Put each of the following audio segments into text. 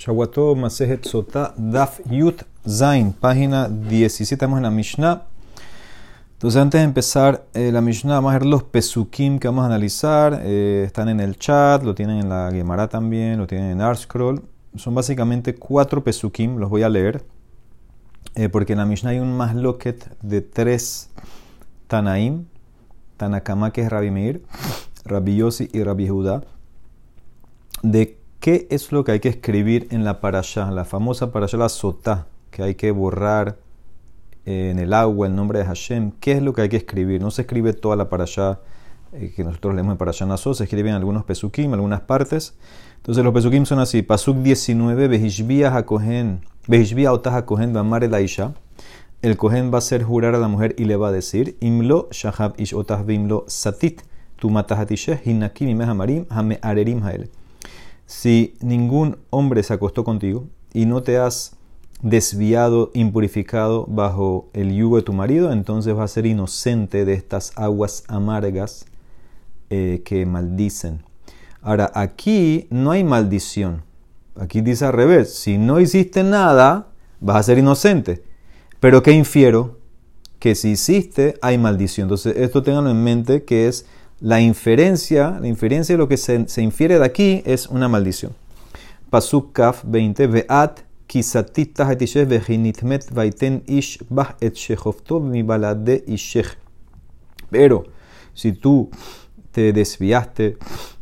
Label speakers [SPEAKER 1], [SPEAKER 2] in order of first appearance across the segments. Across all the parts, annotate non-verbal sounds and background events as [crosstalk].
[SPEAKER 1] Shawato Masejet Sota Daf Yut Zain, página 17, estamos en la Mishnah. Entonces, antes de empezar eh, la Mishnah, vamos a ver los pesukim que vamos a analizar. Eh, están en el chat, lo tienen en la Gemara también, lo tienen en Artscroll. Son básicamente cuatro pesukim, los voy a leer. Eh, porque en la Mishnah hay un masloket de tres Tanaim: Tanakama, que es Rabbi Meir, Rabbi Yossi y Rabbi Judá. De ¿Qué es lo que hay que escribir en la parasha? La famosa parasha, la sotá, que hay que borrar eh, en el agua el nombre de Hashem. ¿Qué es lo que hay que escribir? No se escribe toda la parasha eh, que nosotros leemos en parasha Naso, se escriben algunos pesukim, algunas partes. Entonces los pesukim son así. Pasuk 19, Behishbia HaKohen, Behishbia Otah HaKohen Bamar el Aisha. El Kohen va a hacer jurar a la mujer y le va a decir, Imlo Shahab Ish Otah Bimlo Satit, Tu Matahatisheh Hinakim Imehamarim Hame Arerim Hael si ningún hombre se acostó contigo y no te has desviado, impurificado bajo el yugo de tu marido, entonces vas a ser inocente de estas aguas amargas eh, que maldicen. Ahora, aquí no hay maldición. Aquí dice al revés, si no hiciste nada, vas a ser inocente. Pero ¿qué infiero? Que si hiciste, hay maldición. Entonces, esto tenganlo en mente que es la inferencia, la inferencia de lo que se, infiere de aquí es una maldición. Pasuk Kaf 20, Ve'at kisatita hatishesh vejinitmet vaiten ish bah et mi balade ishech. Pero si tú te desviaste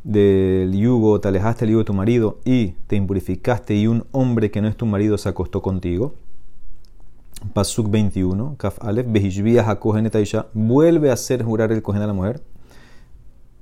[SPEAKER 1] del yugo, te alejaste del yugo de tu marido y te impurificaste y un hombre que no es tu marido se acostó contigo, Pasuk 21, Kaf Behishbiah vuelve a hacer jurar el cohen a la mujer.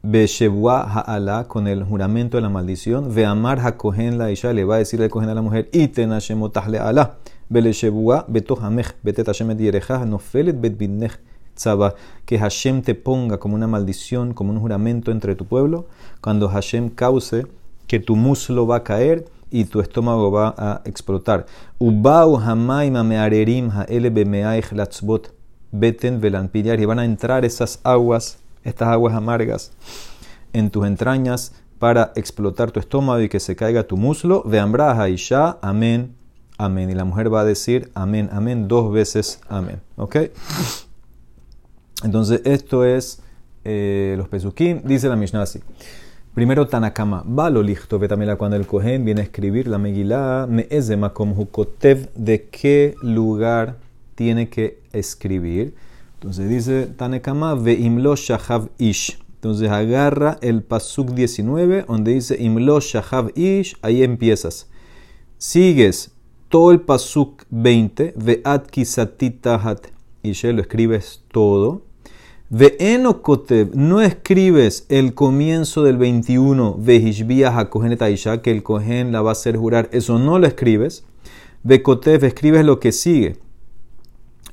[SPEAKER 1] Beshebua ha'ala, con el juramento de la maldición. Veamar ha'kohen la isha, le va a decir el cohen a la mujer, iten hashemotah le ala. Beleshebua betohamech, betet hashem no nofelet bet bidnech tzaba. Que Hashem te ponga como una maldición, como un juramento entre tu pueblo, cuando Hashem cause que tu muslo va a caer y tu estómago va a explotar. Ubau hamaima mearerim ha'ele bemeaich latzbot beten velanpillar. Y van a entrar esas aguas estas aguas amargas en tus entrañas para explotar tu estómago y que se caiga tu muslo. Veambraja y ya, amén, amén. Y la mujer va a decir amén, amén, dos veces amén. ¿Ok? Entonces, esto es eh, los pesukim. Dice la Mishnah así. Primero, Tanakama. Va lo listo, también cuando el Cohen viene a escribir la Megillah, me Makom Hukotev, de qué lugar tiene que escribir. Entonces dice Tanekama ve imlo shahav ish. Entonces agarra el pasuk 19 donde dice imlo shahav ish, ahí empiezas. Sigues todo el pasuk 20, ve at kisatitahat ish, lo escribes todo. Ve enokotev, no escribes el comienzo del 21, ve hishbiah hakohenet aisha, que el cohen la va a hacer jurar, eso no lo escribes. Ve kotev, escribes lo que sigue.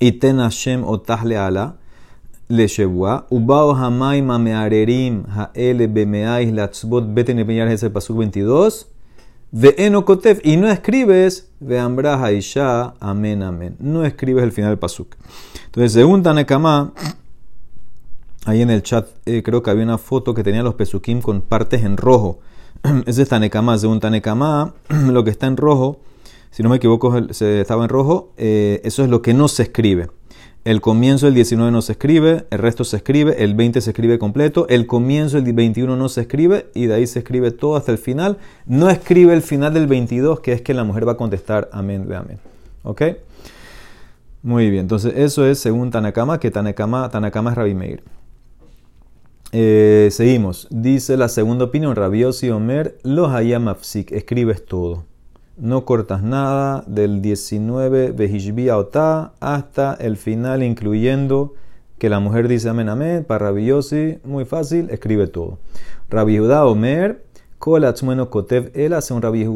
[SPEAKER 1] Iten Hashem otahle ala le shebua. Ubao hamaim amearerim haele bemeais latzbot beten es el pasuk 22. Ve'eno kotev. Y no escribes veambra haisha amén amén. No escribes el final del pasuk. Entonces, según Tanekama, ahí en el chat eh, creo que había una foto que tenía los pesukim con partes en rojo. [clears throat] Ese es Tanekama. Según Tanekama, [clears throat] lo que está en rojo si no me equivoco, se estaba en rojo, eh, eso es lo que no se escribe. El comienzo del 19 no se escribe, el resto se escribe, el 20 se escribe completo, el comienzo del 21 no se escribe y de ahí se escribe todo hasta el final. No escribe el final del 22, que es que la mujer va a contestar amén, de amén. ¿Ok? Muy bien, entonces eso es según Tanakama, que Tanakama, Tanakama es Rabbi Meir. Eh, seguimos. Dice la segunda opinión, Rabiosi Omer, los hayamafsik, escribes todo no cortas nada del 19 Behishbia Ota hasta el final, incluyendo que la mujer dice amén, amén, para Rabiosi, muy fácil, escribe todo. Rabbi Judá Omer, Kolatzmueno Kotev, él hace un Rabbi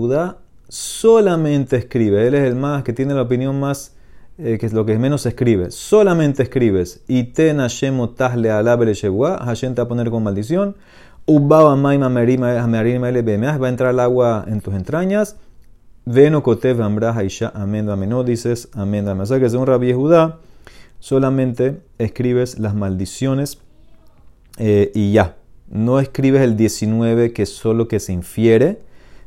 [SPEAKER 1] solamente escribe, él es el más que tiene la opinión más, eh, que es lo que menos escribe, solamente escribes, y ten Hashem otasle alabele Hashem te va a poner con maldición, Ubaba maima merima va a entrar el agua en tus entrañas, Veno kotev ambra haisha amén amén. No dices amén amén. O sea que según Rabbi Judá, solamente escribes las maldiciones eh, y ya. No escribes el 19 que es solo que se infiere.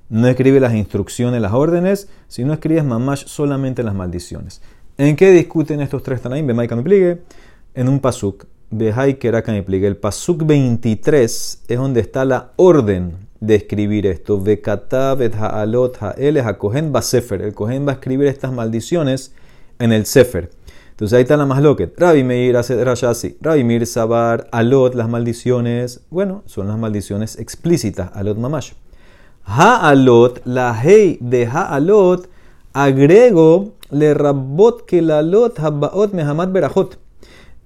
[SPEAKER 1] no escribe las instrucciones, las órdenes, sino escribes mamash solamente las maldiciones. ¿En qué discuten estos tres Tanaim? me en un pasuk. Me. El pasuk 23 es donde está la orden de escribir esto. Ha'alot ha'ele ha'kohen sefer. El kohen va a escribir estas maldiciones en el sefer. Entonces ahí está la más loquet. Rabbi Meir hace Rashasi. Rabbi Meir Sabar, Alot, las maldiciones. Bueno, son las maldiciones explícitas. Alot Mamash. Ha'alot, la hey de Ha'alot, agrego le rabot que la lot habbaot mehamad berajot.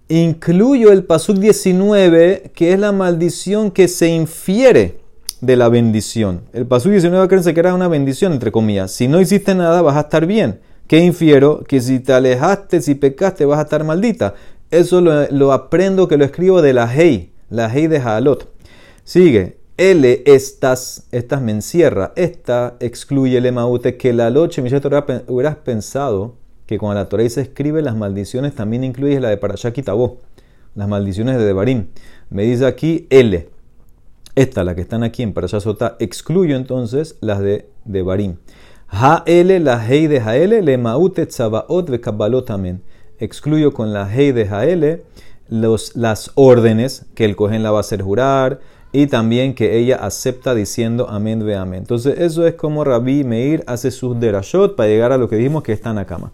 [SPEAKER 1] Incluyo el pasuk 19, que es la maldición que se infiere de la bendición. El pasuk 19 acuérdense que era una bendición, entre comillas. Si no hiciste nada, vas a estar bien. ¿Qué infiero? Que si te alejaste, si pecaste, vas a estar maldita. Eso lo, aprendo que lo escribo de la Hei, la Hei de Haalot. Sigue. L, estas, estas me encierra. Esta excluye el emaute que la loche, mi hubieras pensado que cuando la Torah se escribe las maldiciones también incluye la de Parashá Tabó, las maldiciones de Devarim. Me dice aquí L. Esta, la que están aquí en Parashá Sotá, excluyo entonces las de Devarim. L, la hei de L, le maute tzabaot ve también. Excluyo con la hei de L los, las órdenes que el cohen la va a hacer jurar y también que ella acepta diciendo amén ve amén. Entonces eso es como Rabbi Meir hace sus derashot para llegar a lo que dijimos que está en la cama.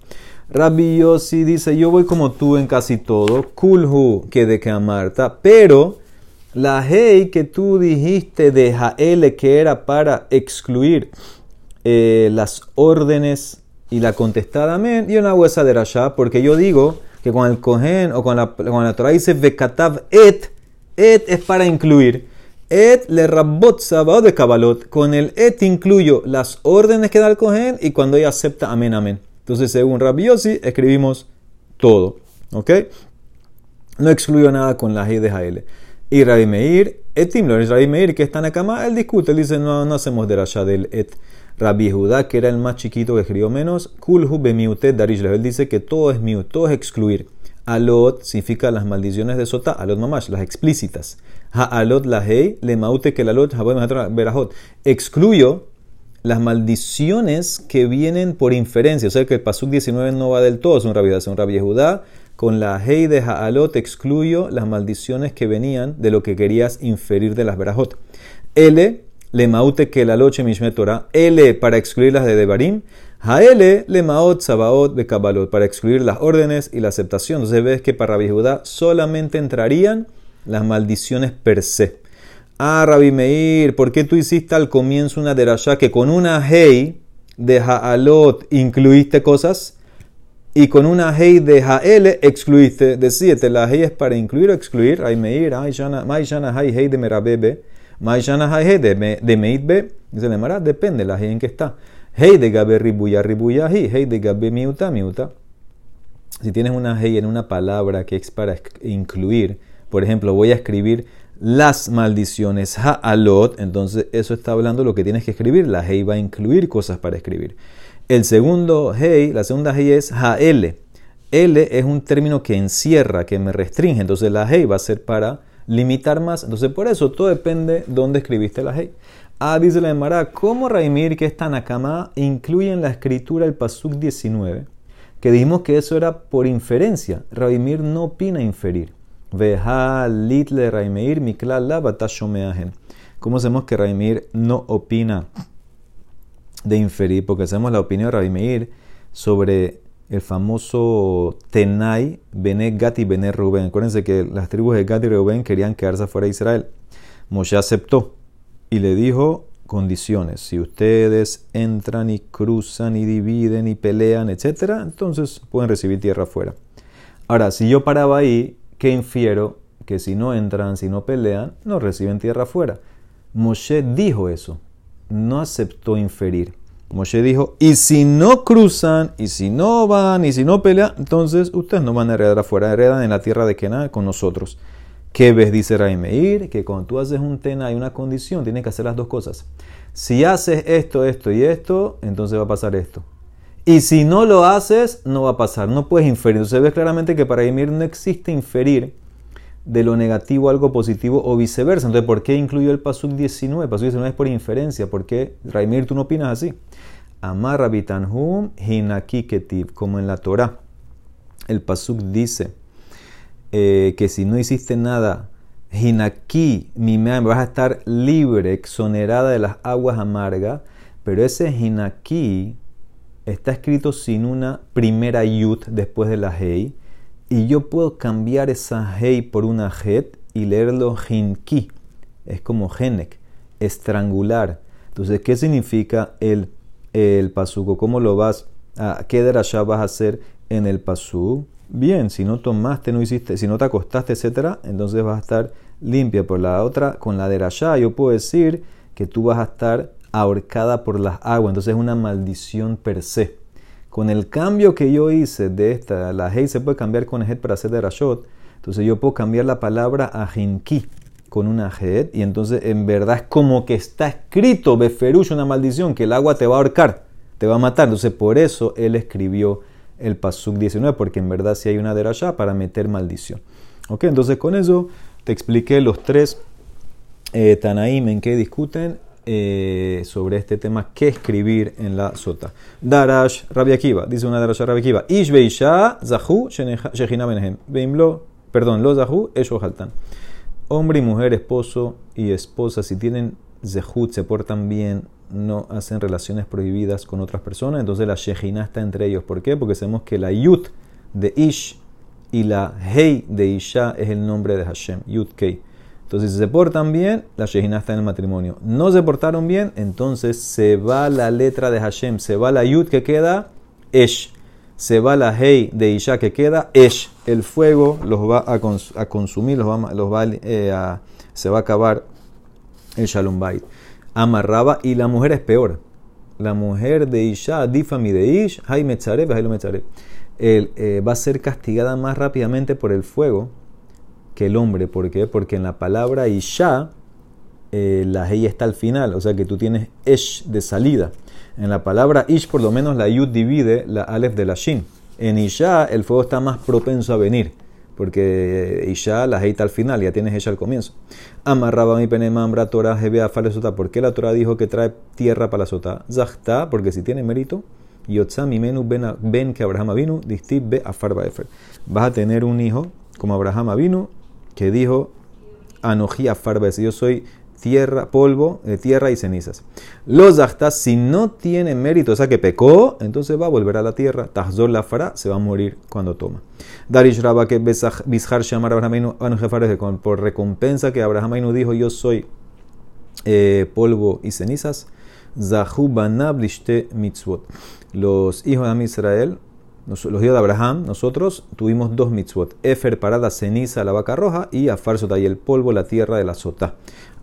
[SPEAKER 1] Rabbi Yossi dice, yo voy como tú en casi todo, kulhu que de que amarta, pero la hey que tú dijiste de Jael que era para excluir eh, las órdenes y la contestada amén, y una huesa de Rasha, porque yo digo que con el cohen o con la, con la Torah dice vekatav et, et es para incluir. Et le rabot sabaot de kabalot. Con el et incluyo las órdenes que da el cohen y cuando ella acepta amén, amén. Entonces, según Rabbi Yossi, escribimos todo. ¿Ok? No excluyo nada con la G de Jael. Y Rabbi Meir, etim, lo Rabbi Meir, que está en la cama, él discute, él dice, no, no hacemos de Rasha del et. Rabbi Judá, que era el más chiquito que escribió menos, kulhu bemiutet darish Él dice que todo es miut, todo es excluir. Alot significa las maldiciones de Sota, alot mamash, las explícitas. Ha alot la hei, le maute que alot, berajot. Excluyo las maldiciones que vienen por inferencia. O sea que el pasuk 19 no va del todo, es un rabbi, es un rabbi Judá. Con la hei de Haalot excluyo las maldiciones que venían de lo que querías inferir de las berajot. L le maute que la loche mishmet Torah, L para excluir las de Devarim, L le maot sabaot bekabalot, para excluir las órdenes y la aceptación. Entonces ves que para Rabbi Judá solamente entrarían las maldiciones per se. Ah, Rabbi Meir, ¿por qué tú hiciste al comienzo una derashá que con una hey de Haalot incluiste cosas? Y con una hey de Hael excluiste. Decíete, la hey es para incluir o excluir. Rabbi Meir, ay, shana, hey de merabebe. Maishana de, de Meitbe, dice le Mara, depende la en que está. Hey de Gabe ribuya ribuya hey de Gabe miuta miuta. Si tienes una hey en una palabra que es para incluir, por ejemplo, voy a escribir las maldiciones ha'alot, entonces eso está hablando de lo que tienes que escribir. La hey va a incluir cosas para escribir. El segundo hey, la segunda hey es ha'ele. L es un término que encierra, que me restringe. Entonces la hey va a ser para limitar más. Entonces, por eso todo depende de dónde escribiste la hey. Ah, dice la Emara, ¿cómo Raimir, que es Tanakama, incluye en la escritura el Pasuk 19? Que dijimos que eso era por inferencia. Raimir no opina inferir. Veja litle Raimir miklala batashomeajen. ¿Cómo sabemos que Raimir no opina de inferir? Porque hacemos la opinión de Raimir sobre el famoso Tenai, Bene Gati, Bene Rubén. Acuérdense que las tribus de Gati y Rubén querían quedarse fuera de Israel. Moshe aceptó y le dijo condiciones. Si ustedes entran y cruzan y dividen y pelean, etc., entonces pueden recibir tierra afuera. Ahora, si yo paraba ahí, ¿qué infiero? Que si no entran, si no pelean, no reciben tierra afuera. Moshe dijo eso, no aceptó inferir. Moshe dijo, y si no cruzan, y si no van, y si no pelean, entonces ustedes no van a heredar afuera, heredan en la tierra de Kená con nosotros. ¿Qué ves? Dice Raimeir, que cuando tú haces un tena hay una condición, tienes que hacer las dos cosas. Si haces esto, esto y esto, entonces va a pasar esto. Y si no lo haces, no va a pasar, no puedes inferir. Entonces ves claramente que para Raimeir no existe inferir de lo negativo algo positivo o viceversa. Entonces, ¿por qué incluyó el Pasuk 19? El Pasuk 19 es por inferencia. ¿Por qué, Raimir, tú no opinas así? Amar Rabitanhum Hinaki Ketiv, como en la Torah. El Pasuk dice eh, que si no hiciste nada, Hinaki, mi vas a estar libre, exonerada de las aguas amargas, pero ese Hinaki está escrito sin una primera yut después de la hei, y yo puedo cambiar esa hei por una het y leerlo hinki. Es como genek, estrangular. Entonces, ¿qué significa el el pasuco, ¿cómo lo vas a, qué derashá vas a hacer en el pasú? Bien, si no tomaste, no hiciste, si no te acostaste, etcétera, entonces vas a estar limpia. Por la otra, con la derashá, yo puedo decir que tú vas a estar ahorcada por las aguas, entonces es una maldición per se. Con el cambio que yo hice de esta, la hey se puede cambiar con el para hacer derashot, entonces yo puedo cambiar la palabra a jinki con una jet y entonces en verdad es como que está escrito, Beferush, una maldición, que el agua te va a ahorcar, te va a matar. Entonces por eso él escribió el Pasuk 19, porque en verdad si hay una derashá para meter maldición. Ok, entonces con eso te expliqué los tres eh, Tanaim en que discuten eh, sobre este tema, qué escribir en la sota. Darash Rabbi Akiva, dice una Darash Rabbi Akiva, Ish Zahu Shechina Benehem, perdón, lo Zahu, ellos jaltan hombre y mujer, esposo y esposa, si tienen zehut, se portan bien, no hacen relaciones prohibidas con otras personas, entonces la shejina está entre ellos. ¿Por qué? Porque sabemos que la yut de ish y la hei de isha es el nombre de Hashem, yut kei. Entonces, si se portan bien, la shejina está en el matrimonio. No se portaron bien, entonces se va la letra de Hashem, se va la yut que queda, ish se va la hey de Isha que queda, Esh, el fuego los va a, consumir, los va, eh, a, se va a acabar el Shalom Bait. Amarraba y la mujer es peor. La mujer de Isha, Difami de Ish, Hay Metzareb, eh, va a ser castigada más rápidamente por el fuego que el hombre. ¿Por qué? Porque en la palabra Isha, eh, la hey está al final, o sea que tú tienes Esh de salida. En la palabra ish, por lo menos la yud divide la alef de la shin. En isha, el fuego está más propenso a venir, porque isha, la heita al final, ya tienes ella al comienzo. Amarraba mi penemambra Torah hebea falesota. ¿Por qué la Torah dijo que trae tierra para la sota? Zahta, porque si tiene mérito. Yotza mi menú ben que Abraham vino, distib be efer. Vas a tener un hijo como Abraham vino, que dijo, anoji afarba yo soy tierra, polvo, de tierra y cenizas. Los actas, si no tiene mérito, o sea que pecó, entonces va a volver a la tierra. Tahzor la fará, se va a morir cuando toma. Darish Rabba que Bishar Shamar Abraham por recompensa que Abraham dijo, yo soy eh, polvo y cenizas. Zahu Mitzvot. Los hijos de Israel los hijos de Abraham, nosotros tuvimos dos mitzvot. Efer para la ceniza, la vaca roja, y Afar Sotá, y el polvo, la tierra de la sota.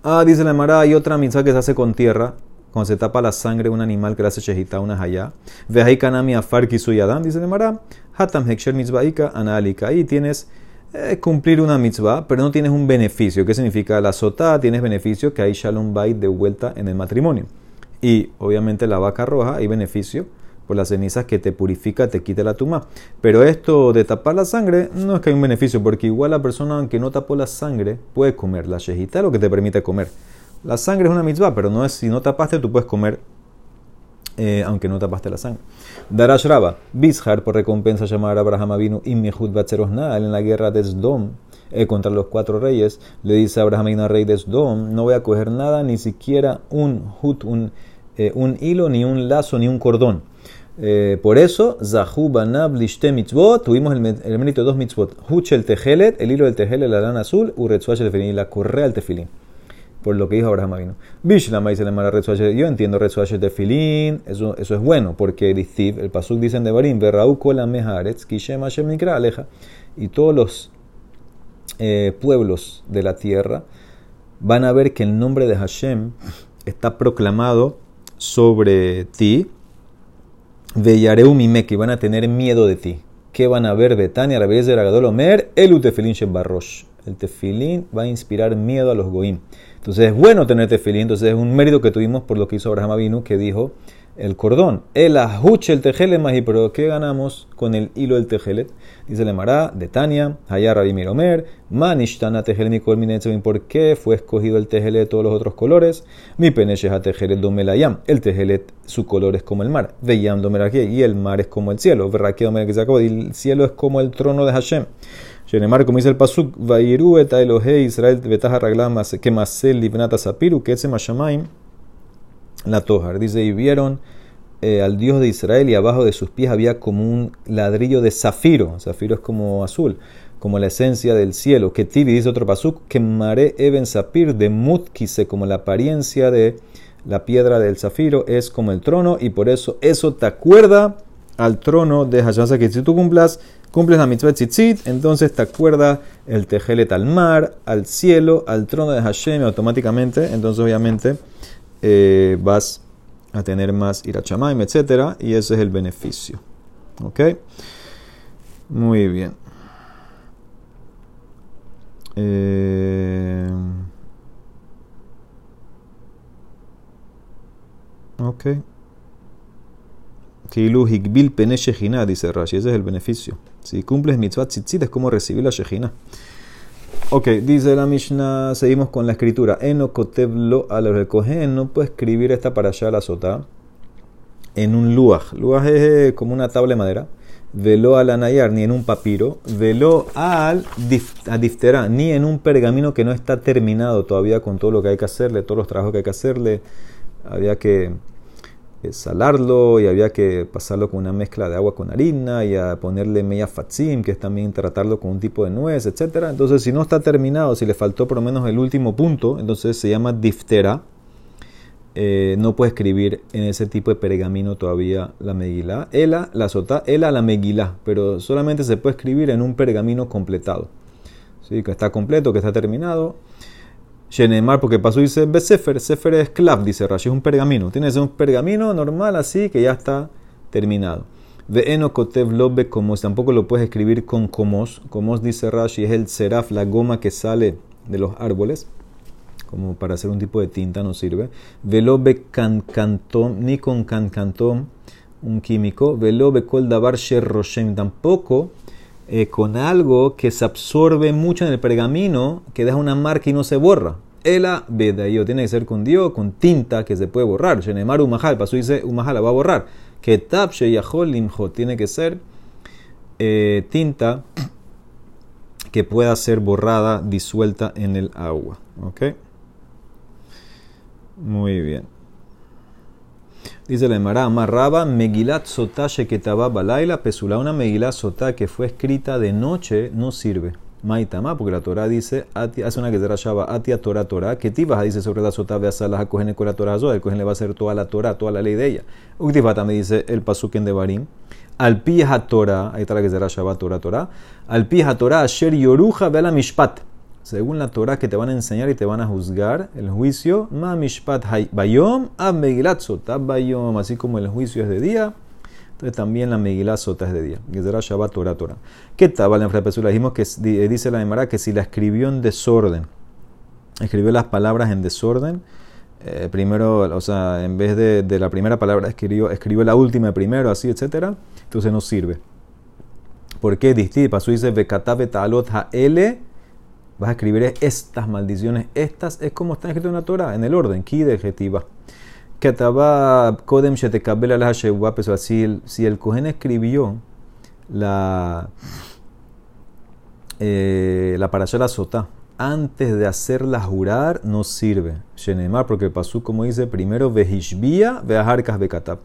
[SPEAKER 1] Ah, dice la Mara, hay otra mitzvah que se hace con tierra, cuando se tapa la sangre de un animal que le hace shejita, una hayá. Ve kanami afar kisuyadam, dice la Mara, hatam heksher mitzvahika analika. Ahí tienes eh, cumplir una mitzvah, pero no tienes un beneficio. ¿Qué significa? La sota tienes beneficio que hay shalom bait de vuelta en el matrimonio. Y obviamente la vaca roja hay beneficio por las cenizas que te purifica, te quita la tuma. Pero esto de tapar la sangre no es que hay un beneficio, porque igual la persona, aunque no tapó la sangre, puede comer. La shejita lo que te permite comer. La sangre es una mitzvah, pero no es si no tapaste, tú puedes comer, eh, aunque no tapaste la sangre. Darash Raba, Bishar, por recompensa, llamar a Abraham Avinu Immehud Naal en la guerra de Sdom. Eh, contra los cuatro reyes, le dice a Abraham Avinu, rey de Sdom, no voy a coger nada, ni siquiera un hut, un, eh, un hilo, ni un lazo, ni un cordón eh, por eso, Zahu Banab Lishte Mitzvot, tuvimos el, el, mérito de dos mitzvot. Huchel Tehelet, el hilo del Tehelet, la lana azul, Uretzuach el tefilín, la correa del tefilín. Por lo que dijo Abraham Avino. Bishlama dice la mara Yo entiendo Retzuach el tefilín, eso, eso es bueno, porque el el Pasuk dicen de Barim, Berraú Kola Meharetz, Kishem Hashem Aleja. Y todos los eh, pueblos de la tierra van a ver que el nombre de Hashem está proclamado sobre ti Veyareu que van a tener miedo de ti. ¿Qué van a ver Betania, de Agadol Omer? El tefilín Shebarrosh. El tefilín va a inspirar miedo a los goim. Entonces es bueno tener tefilín, entonces es un mérito que tuvimos por lo que hizo Abraham Avinu, que dijo, el cordón. El ajuche el tejelet más pero ¿qué ganamos con el hilo del tejelet? Dice el Mará de Tania, Hayar Miromer, Manishtana tejelet Minetzevin, ¿por qué fue escogido el tejelet de todos los otros colores? Mi peneche a tejelet domelayam, el tejelet su color es como el mar, Veyam domerakie, y el mar es como el cielo, Verrakie domerakizakod, y el cielo es como el trono de Hashem. Shenemar, como dice el Pasuk, Vairu et Elohe Israel betaja que masel livnata sapiru, que ese mashamaim la Tojar. Dice, y vieron eh, al Dios de Israel y abajo de sus pies había como un ladrillo de zafiro. Zafiro es como azul, como la esencia del cielo. Que Tibi dice otro pasuk, que mare eben sapir de mutkise, como la apariencia de la piedra del zafiro es como el trono y por eso eso te acuerda al trono de Hashem. Que si tú cumplas, cumples la mitzvah tzitzit, entonces te acuerda el tejelet al mar, al cielo, al trono de Hashem automáticamente. Entonces obviamente eh, vas a tener más irachamaim, etc. Y ese es el beneficio. ¿Ok? Muy bien. Eh, ok. Kilu higbil pene dice Rashi. Ese es el beneficio. Si cumples mitzvah tzitzit es como recibir la shechina. Ok, dice la Mishnah, seguimos con la escritura. Eno kotevlo al recoger, no puede escribir esta para allá la sota en un luaj. Luaj es eh, como una tabla de madera. Velo al anayar, ni en un papiro. Velo al diftera, ni en un pergamino que no está terminado todavía con todo lo que hay que hacerle, todos los trabajos que hay que hacerle. Había que salarlo y había que pasarlo con una mezcla de agua con harina y a ponerle media fatzim, que es también tratarlo con un tipo de nuez, etc. Entonces, si no está terminado, si le faltó por lo menos el último punto, entonces se llama diftera. Eh, no puede escribir en ese tipo de pergamino todavía la megilá. Ela, la sota, ela la megilá, pero solamente se puede escribir en un pergamino completado. ¿Sí? Que está completo, que está terminado. Shenemar, porque pasó dice Besefer, Sefer es clav, dice Rashi, es un pergamino. Tienes un pergamino normal así que ya está terminado. Ve eno kotev lobe como tampoco lo puedes escribir con comos. Comos dice Rashi es el seraf, la goma que sale de los árboles, como para hacer un tipo de tinta no sirve. Velobe cancantom, ni con cancantom, un químico. Velobe kol davar roshem, tampoco eh, con algo que se absorbe mucho en el pergamino, que deja una marca y no se borra. Ela yo tiene que ser con Dios, con tinta que se puede borrar. Shenemar umahal, pasó dice umahal, la va a borrar. Que tab limjo, tiene que ser eh, tinta que pueda ser borrada, disuelta en el agua. ¿Ok? Muy bien. Dice la Emara, amarraba Megilat Sotá Sheketaba Balaila Pesula. Una Megilat Sotá que fue escrita de noche no sirve. Maitama, porque la Torah dice, hace una que se rayaba, Atia Torah Torah, que tibas dice sobre la Sotá, ve a las acogen la Torah el cogen le va a hacer toda la Torah, toda la ley de ella. Uktifata me dice el pasuken de Barim, al Torah, ahí está la que se rayaba Torah Torah, al Torah, Asher Yoruja Vela Mishpat según la Torah que te van a enseñar y te van a juzgar, el juicio, ma mishpat bayom, ab bayom, así como el juicio es de día, entonces también la sota es de día. Shabbat Torah Torah. ¿Qué tal? En la dijimos que dice la Emara que si la escribió en desorden, escribió las palabras en desorden, eh, primero, o sea, en vez de, la primera palabra escribió, escribió la última primero, así, etcétera, entonces no sirve. ¿Por qué? Disti, pasó dice, Bekatabe talot ha'ele vas a escribir estas maldiciones. Estas es como está escrito en la Torah, en el orden, ki de adjetiva. kodem la si el, si el Cohen escribió la, eh, la parasha la sota antes de hacerla jurar, no sirve. Shenemar, porque pasó como dice, primero vehishbia, veaharkas bekatab.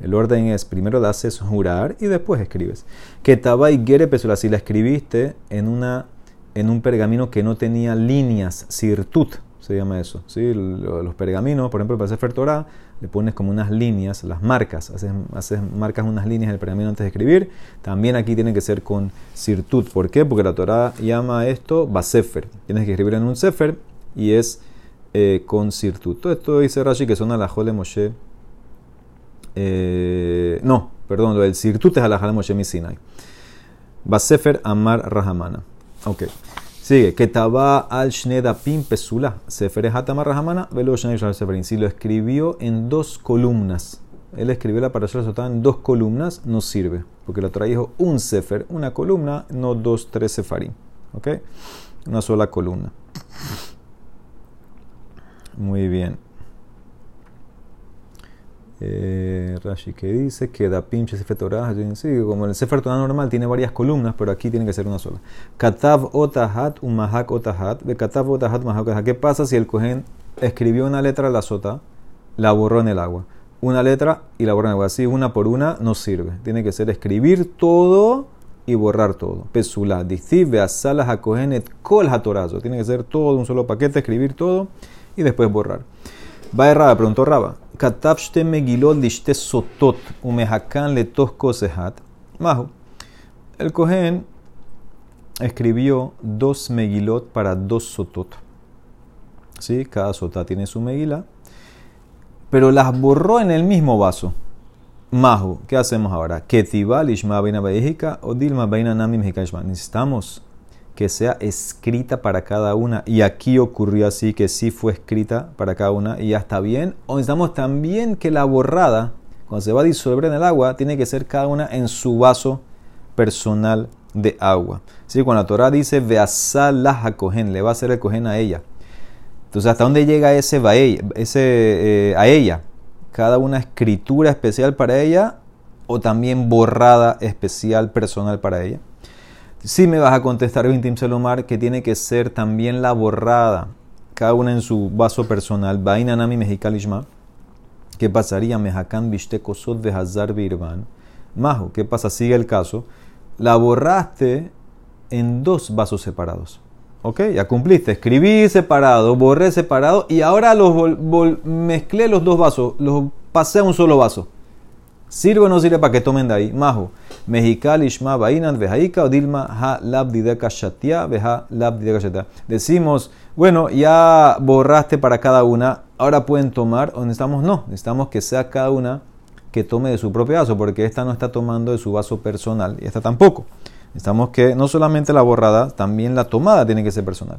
[SPEAKER 1] El orden es primero la haces jurar y después escribes. Que y gere si la escribiste en una en un pergamino que no tenía líneas, sirtut, se llama eso. ¿sí? Los pergaminos, por ejemplo, para hacer Torah, le pones como unas líneas, las marcas, haces, haces, marcas unas líneas en el pergamino antes de escribir. También aquí tiene que ser con sirtut. ¿Por qué? Porque la Torah llama esto basefer. Tienes que escribir en un sefer y es eh, con sirtut. Todo esto dice Rashi que son a la Jole Moshe. Eh, no, perdón, lo del sirtut es a la Jole Moshe Misinai. Basefer Amar Rahamana. Ok. Sigue. Que taba al pim pesula. Sefer hatamar rahamana velo seferin. Si lo escribió en dos columnas. él escribió la parasha sotá en dos columnas, no sirve. Porque la Torah dijo un sefer, una columna, no dos, tres sefarim. ¿Ok? Una sola columna. Muy bien. Eh, Rashi que dice que da pinche Sefer Torah, como el Sefer Torah normal tiene varias columnas, pero aquí tiene que ser una sola. Katav otahat umahak otahat, de katav otahat mahak ¿Qué pasa si el cohen escribió una letra en la sota, la borró en el agua? Una letra y la borró en el agua. Así una por una no sirve. Tiene que ser escribir todo y borrar todo. Pesula, a et kol hatorazo. Tiene que ser todo un solo paquete, escribir todo y después borrar. Va errada, preguntó Raba. Katav shte megilot lishte sotot umehakan letos kosehat. Majo. El Cohen escribió dos megilot para dos sotot. ¿Sí? Cada sotá tiene su megila. Pero las borró en el mismo vaso. Majo, ¿qué hacemos ahora? Ketiva lishma beina o dilma beina nami Necesitamos que sea escrita para cada una. Y aquí ocurrió así, que sí fue escrita para cada una y ya está bien. O necesitamos también que la borrada, cuando se va a disolver en el agua, tiene que ser cada una en su vaso personal de agua. ¿Sí? Cuando la Torah dice, Veasala a cogen, le va a hacer el cogen a ella. Entonces, ¿hasta dónde llega ese, ese eh, a ella? Cada una escritura especial para ella o también borrada especial personal para ella. Si me vas a contestar, Vintim Selomar, que tiene que ser también la borrada, cada una en su vaso personal. Bainanami Mexikalishma. ¿Qué pasaría? Mejakan Vistekosot de Hazar Birban. Majo, ¿qué pasa? Sigue el caso. La borraste en dos vasos separados. ¿Ok? Ya cumpliste. Escribí separado, borré separado y ahora los mezclé los dos vasos. Los pasé a un solo vaso. ¿Sirve o no sirve para que tomen de ahí? Majo. Mexicali Ishma Bainan Vejaika o Dilma Ha Labdideka Shatia Veja Labdideka Shatia. Decimos, bueno, ya borraste para cada una, ahora pueden tomar o necesitamos no, necesitamos que sea cada una que tome de su propio vaso, porque esta no está tomando de su vaso personal y esta tampoco. Necesitamos que no solamente la borrada, también la tomada tiene que ser personal.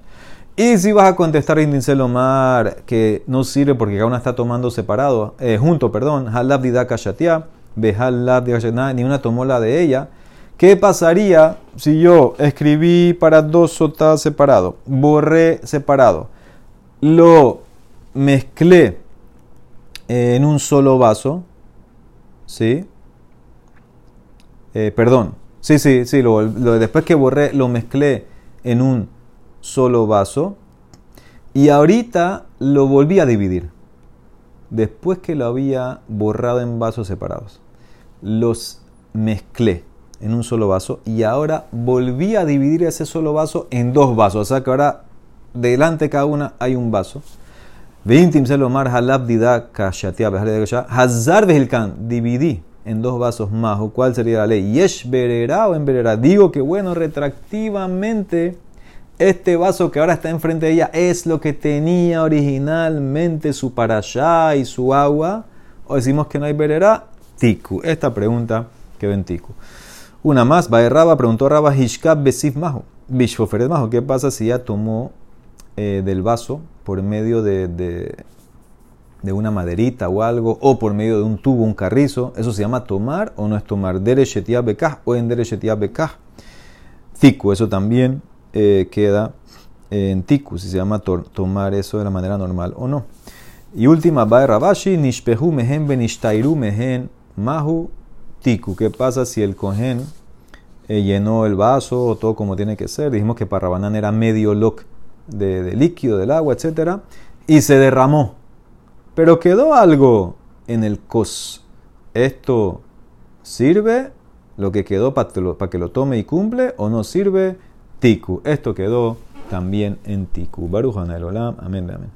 [SPEAKER 1] Y si vas a contestar Indincel Omar que no sirve porque cada una está tomando separado, eh, junto, perdón, Halabdidaka Shatia ni una tomó la de ella. ¿Qué pasaría si yo escribí para dos sotas separados, borré separado, lo mezclé en un solo vaso? ¿Sí? Eh, perdón. Sí, sí, sí. Lo, después que borré, lo mezclé en un solo vaso. Y ahorita lo volví a dividir. Después que lo había borrado en vasos separados los mezclé en un solo vaso y ahora volví a dividir ese solo vaso en dos vasos. O sea que ahora delante de cada una hay un vaso. Dividí en dos vasos más. ¿O cuál sería la ley? Yesh berera o en Digo que bueno, retractivamente este vaso que ahora está enfrente de ella es lo que tenía originalmente su parashá y su agua. O decimos que no hay berera, tiku? Esta pregunta que ven tiku. Una más, Raba preguntó Raba Hishkab Besif Majo. Bishoferet Majo, ¿qué pasa si ya tomó eh, del vaso por medio de, de, una maderita o algo, o por medio de un tubo, un carrizo? ¿Eso se llama tomar o no es tomar? Dereshetia Bekah o en Dereshetia Bekah. Tiku, eso también eh, queda en tiku, si se llama tomar eso de la manera normal o no. Y última, Bae Rabashi, Nishpehu Mehen Benishtairu Mehen Mahu Tiku. ¿Qué pasa si el cohen eh, llenó el vaso o todo como tiene que ser? Dijimos que para Rabanán era medio loc de, líquido, del agua, etc. Y se derramó. Pero quedó algo en el cos. ¿Esto sirve? ¿Lo que quedó para que lo tome y cumple? ¿O no sirve? Tiku. Esto quedó también en Tiku. Baruch Olam. Amén. Amén.